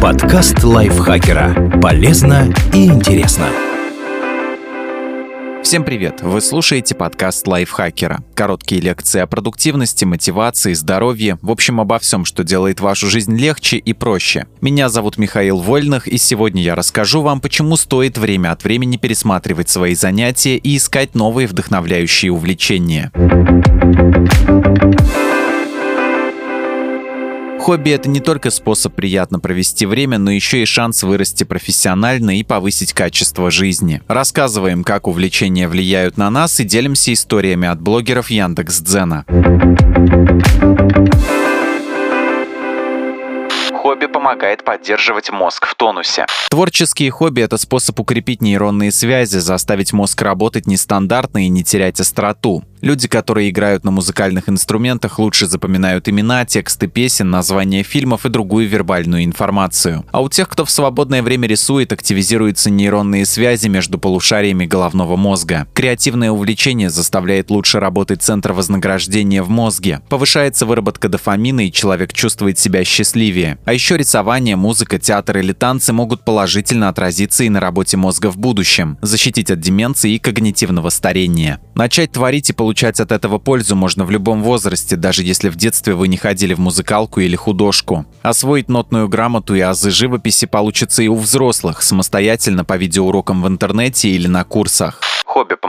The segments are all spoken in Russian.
Подкаст лайфхакера. Полезно и интересно. Всем привет! Вы слушаете подкаст лайфхакера. Короткие лекции о продуктивности, мотивации, здоровье, в общем, обо всем, что делает вашу жизнь легче и проще. Меня зовут Михаил Вольных, и сегодня я расскажу вам, почему стоит время от времени пересматривать свои занятия и искать новые вдохновляющие увлечения. Хобби — это не только способ приятно провести время, но еще и шанс вырасти профессионально и повысить качество жизни. Рассказываем, как увлечения влияют на нас и делимся историями от блогеров Яндекс.Дзена. Хобби помогает поддерживать мозг в тонусе. Творческие хобби — это способ укрепить нейронные связи, заставить мозг работать нестандартно и не терять остроту. Люди, которые играют на музыкальных инструментах, лучше запоминают имена, тексты песен, названия фильмов и другую вербальную информацию. А у тех, кто в свободное время рисует, активизируются нейронные связи между полушариями головного мозга. Креативное увлечение заставляет лучше работать центр вознаграждения в мозге. Повышается выработка дофамина, и человек чувствует себя счастливее. А еще рисование, музыка, театр или танцы могут положительно отразиться и на работе мозга в будущем, защитить от деменции и когнитивного старения. Начать творить и получать получать от этого пользу можно в любом возрасте, даже если в детстве вы не ходили в музыкалку или художку. Освоить нотную грамоту и азы живописи получится и у взрослых, самостоятельно по видеоурокам в интернете или на курсах.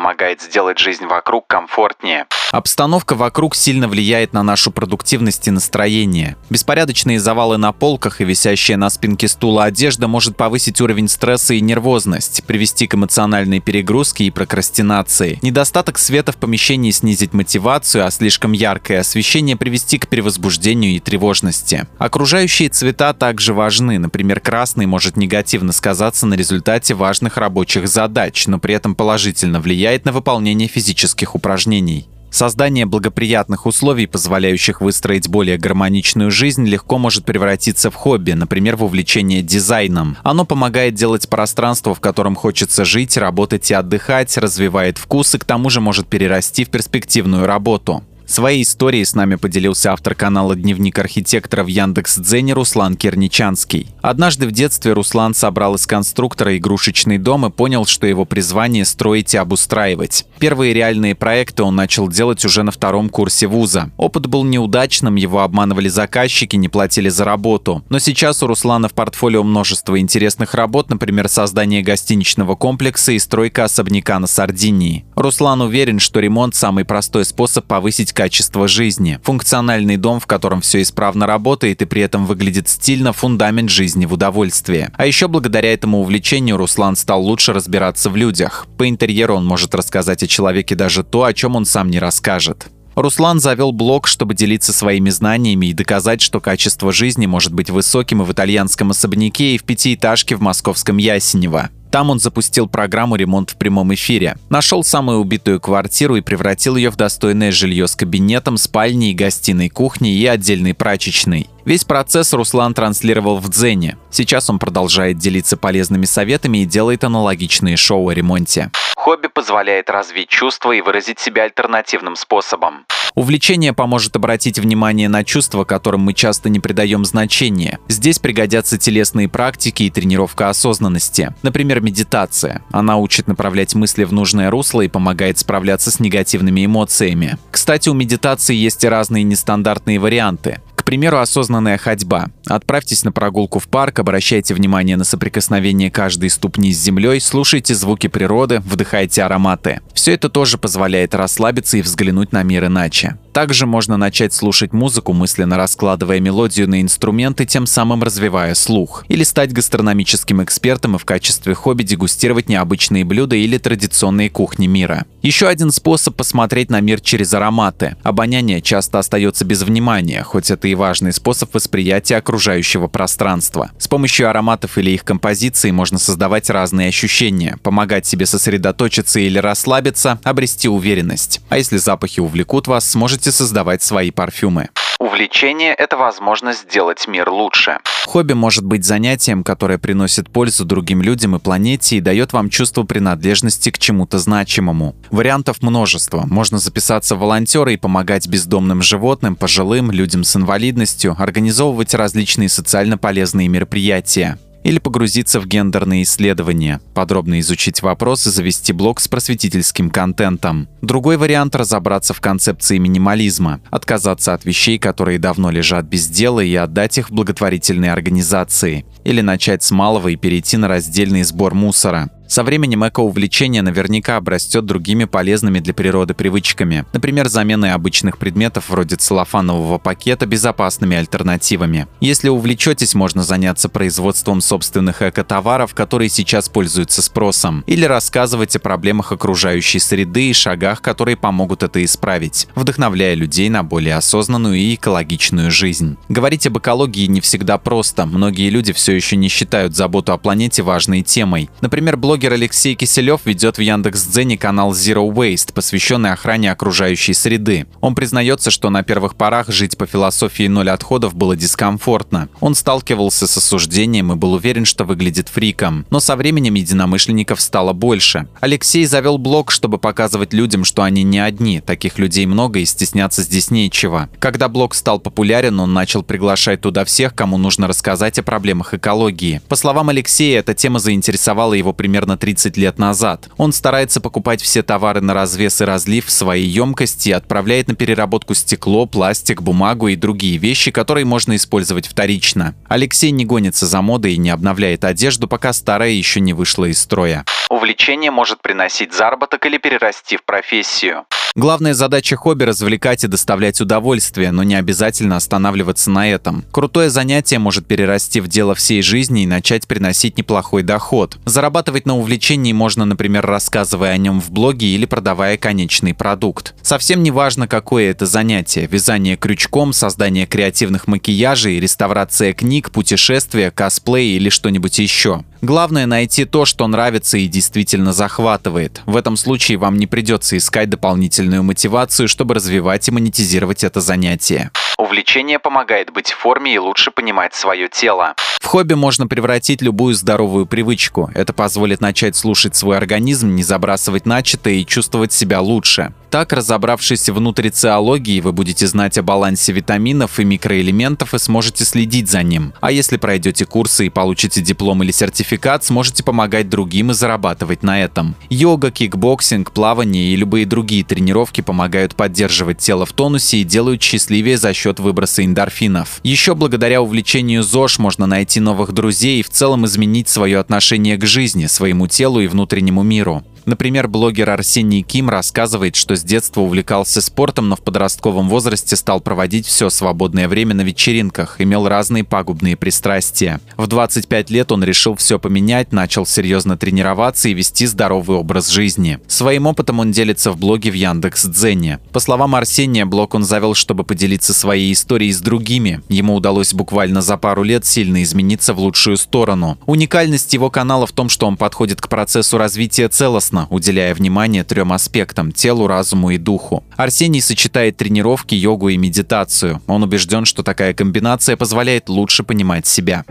Помогает сделать жизнь вокруг комфортнее. Обстановка вокруг сильно влияет на нашу продуктивность и настроение. Беспорядочные завалы на полках и висящая на спинке стула одежда может повысить уровень стресса и нервозность, привести к эмоциональной перегрузке и прокрастинации. Недостаток света в помещении снизить мотивацию, а слишком яркое освещение привести к перевозбуждению и тревожности. Окружающие цвета также важны. Например, красный может негативно сказаться на результате важных рабочих задач, но при этом положительно влияет на выполнение физических упражнений. Создание благоприятных условий, позволяющих выстроить более гармоничную жизнь, легко может превратиться в хобби, например, в увлечение дизайном. Оно помогает делать пространство, в котором хочется жить, работать и отдыхать, развивает вкус и к тому же может перерасти в перспективную работу. Своей историей с нами поделился автор канала «Дневник архитектора» в Яндекс.Дзене Руслан Керничанский. Однажды в детстве Руслан собрал из конструктора игрушечный дом и понял, что его призвание – строить и обустраивать. Первые реальные проекты он начал делать уже на втором курсе вуза. Опыт был неудачным, его обманывали заказчики, не платили за работу. Но сейчас у Руслана в портфолио множество интересных работ, например, создание гостиничного комплекса и стройка особняка на Сардинии. Руслан уверен, что ремонт – самый простой способ повысить качество жизни. Функциональный дом, в котором все исправно работает и при этом выглядит стильно, фундамент жизни в удовольствии. А еще благодаря этому увлечению Руслан стал лучше разбираться в людях. По интерьеру он может рассказать о человеке даже то, о чем он сам не расскажет. Руслан завел блог, чтобы делиться своими знаниями и доказать, что качество жизни может быть высоким и в итальянском особняке, и в пятиэтажке в московском Ясенево. Там он запустил программу «Ремонт в прямом эфире». Нашел самую убитую квартиру и превратил ее в достойное жилье с кабинетом, спальней, гостиной, кухней и отдельной прачечной. Весь процесс Руслан транслировал в Дзене. Сейчас он продолжает делиться полезными советами и делает аналогичные шоу о ремонте. Хобби позволяет развить чувства и выразить себя альтернативным способом. Увлечение поможет обратить внимание на чувства, которым мы часто не придаем значения. Здесь пригодятся телесные практики и тренировка осознанности. Например, медитация. Она учит направлять мысли в нужное русло и помогает справляться с негативными эмоциями. Кстати, у медитации есть и разные нестандартные варианты. Примеру, осознанная ходьба. Отправьтесь на прогулку в парк, обращайте внимание на соприкосновение каждой ступни с землей, слушайте звуки природы, вдыхайте ароматы. Все это тоже позволяет расслабиться и взглянуть на мир иначе. Также можно начать слушать музыку, мысленно раскладывая мелодию на инструменты, тем самым развивая слух. Или стать гастрономическим экспертом и в качестве хобби дегустировать необычные блюда или традиционные кухни мира. Еще один способ посмотреть на мир через ароматы. Обоняние часто остается без внимания, хоть это и важный способ восприятия окружающего пространства. С помощью ароматов или их композиции можно создавать разные ощущения, помогать себе сосредоточиться или расслабиться, обрести уверенность. А если запахи увлекут вас, сможете создавать свои парфюмы. Увлечение – это возможность сделать мир лучше. Хобби может быть занятием, которое приносит пользу другим людям и планете и дает вам чувство принадлежности к чему-то значимому. Вариантов множество. Можно записаться в волонтеры и помогать бездомным животным, пожилым, людям с инвалидностью, организовывать различные социально полезные мероприятия или погрузиться в гендерные исследования, подробно изучить вопрос и завести блог с просветительским контентом. Другой вариант – разобраться в концепции минимализма, отказаться от вещей, которые давно лежат без дела, и отдать их в благотворительные организации. Или начать с малого и перейти на раздельный сбор мусора. Со временем эко-увлечение наверняка обрастет другими полезными для природы привычками, например, заменой обычных предметов вроде целлофанового пакета безопасными альтернативами. Если увлечетесь, можно заняться производством собственных эко-товаров, которые сейчас пользуются спросом, или рассказывать о проблемах окружающей среды и шагах, которые помогут это исправить, вдохновляя людей на более осознанную и экологичную жизнь. Говорить об экологии не всегда просто. Многие люди все еще не считают заботу о планете важной темой. Например, блогеры Блогер Алексей Киселев ведет в Яндекс.Дзене канал Zero Waste, посвященный охране окружающей среды. Он признается, что на первых порах жить по философии ноль отходов было дискомфортно. Он сталкивался с осуждением и был уверен, что выглядит фриком. Но со временем единомышленников стало больше. Алексей завел блог, чтобы показывать людям, что они не одни. Таких людей много и стесняться здесь нечего. Когда блог стал популярен, он начал приглашать туда всех, кому нужно рассказать о проблемах экологии. По словам Алексея, эта тема заинтересовала его примерно примерно 30 лет назад. Он старается покупать все товары на развес и разлив в свои емкости и отправляет на переработку стекло, пластик, бумагу и другие вещи, которые можно использовать вторично. Алексей не гонится за модой и не обновляет одежду, пока старая еще не вышла из строя. Увлечение может приносить заработок или перерасти в профессию. Главная задача хобби – развлекать и доставлять удовольствие, но не обязательно останавливаться на этом. Крутое занятие может перерасти в дело всей жизни и начать приносить неплохой доход. Зарабатывать на увлечении можно, например, рассказывая о нем в блоге или продавая конечный продукт. Совсем не важно, какое это занятие – вязание крючком, создание креативных макияжей, реставрация книг, путешествия, косплей или что-нибудь еще. Главное найти то, что нравится и действительно захватывает. В этом случае вам не придется искать дополнительную мотивацию, чтобы развивать и монетизировать это занятие. Увлечение помогает быть в форме и лучше понимать свое тело. В хобби можно превратить любую здоровую привычку. Это позволит начать слушать свой организм, не забрасывать начатое и чувствовать себя лучше. Так, разобравшись в нутрициологии, вы будете знать о балансе витаминов и микроэлементов и сможете следить за ним. А если пройдете курсы и получите диплом или сертификат, сможете помогать другим и зарабатывать на этом. Йога, кикбоксинг, плавание и любые другие тренировки помогают поддерживать тело в тонусе и делают счастливее за счет выброса эндорфинов. Еще благодаря увлечению ЗОЖ можно найти новых друзей и в целом изменить свое отношение к жизни, своему телу и внутреннему миру. Например, блогер Арсений Ким рассказывает, что с детства увлекался спортом, но в подростковом возрасте стал проводить все свободное время на вечеринках, имел разные пагубные пристрастия. В 25 лет он решил все поменять, начал серьезно тренироваться и вести здоровый образ жизни. Своим опытом он делится в блоге в Яндекс Дзене. По словам Арсения, блог он завел, чтобы поделиться своей историей с другими. Ему удалось буквально за пару лет сильно измениться в лучшую сторону. Уникальность его канала в том, что он подходит к процессу развития целостно целостно, уделяя внимание трем аспектам – телу, разуму и духу. Арсений сочетает тренировки, йогу и медитацию. Он убежден, что такая комбинация позволяет лучше понимать себя.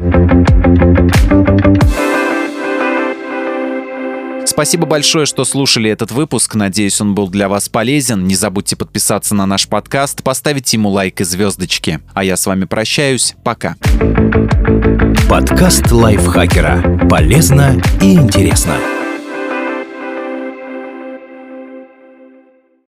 Спасибо большое, что слушали этот выпуск. Надеюсь, он был для вас полезен. Не забудьте подписаться на наш подкаст, поставить ему лайк и звездочки. А я с вами прощаюсь. Пока. Подкаст лайфхакера. Полезно и интересно.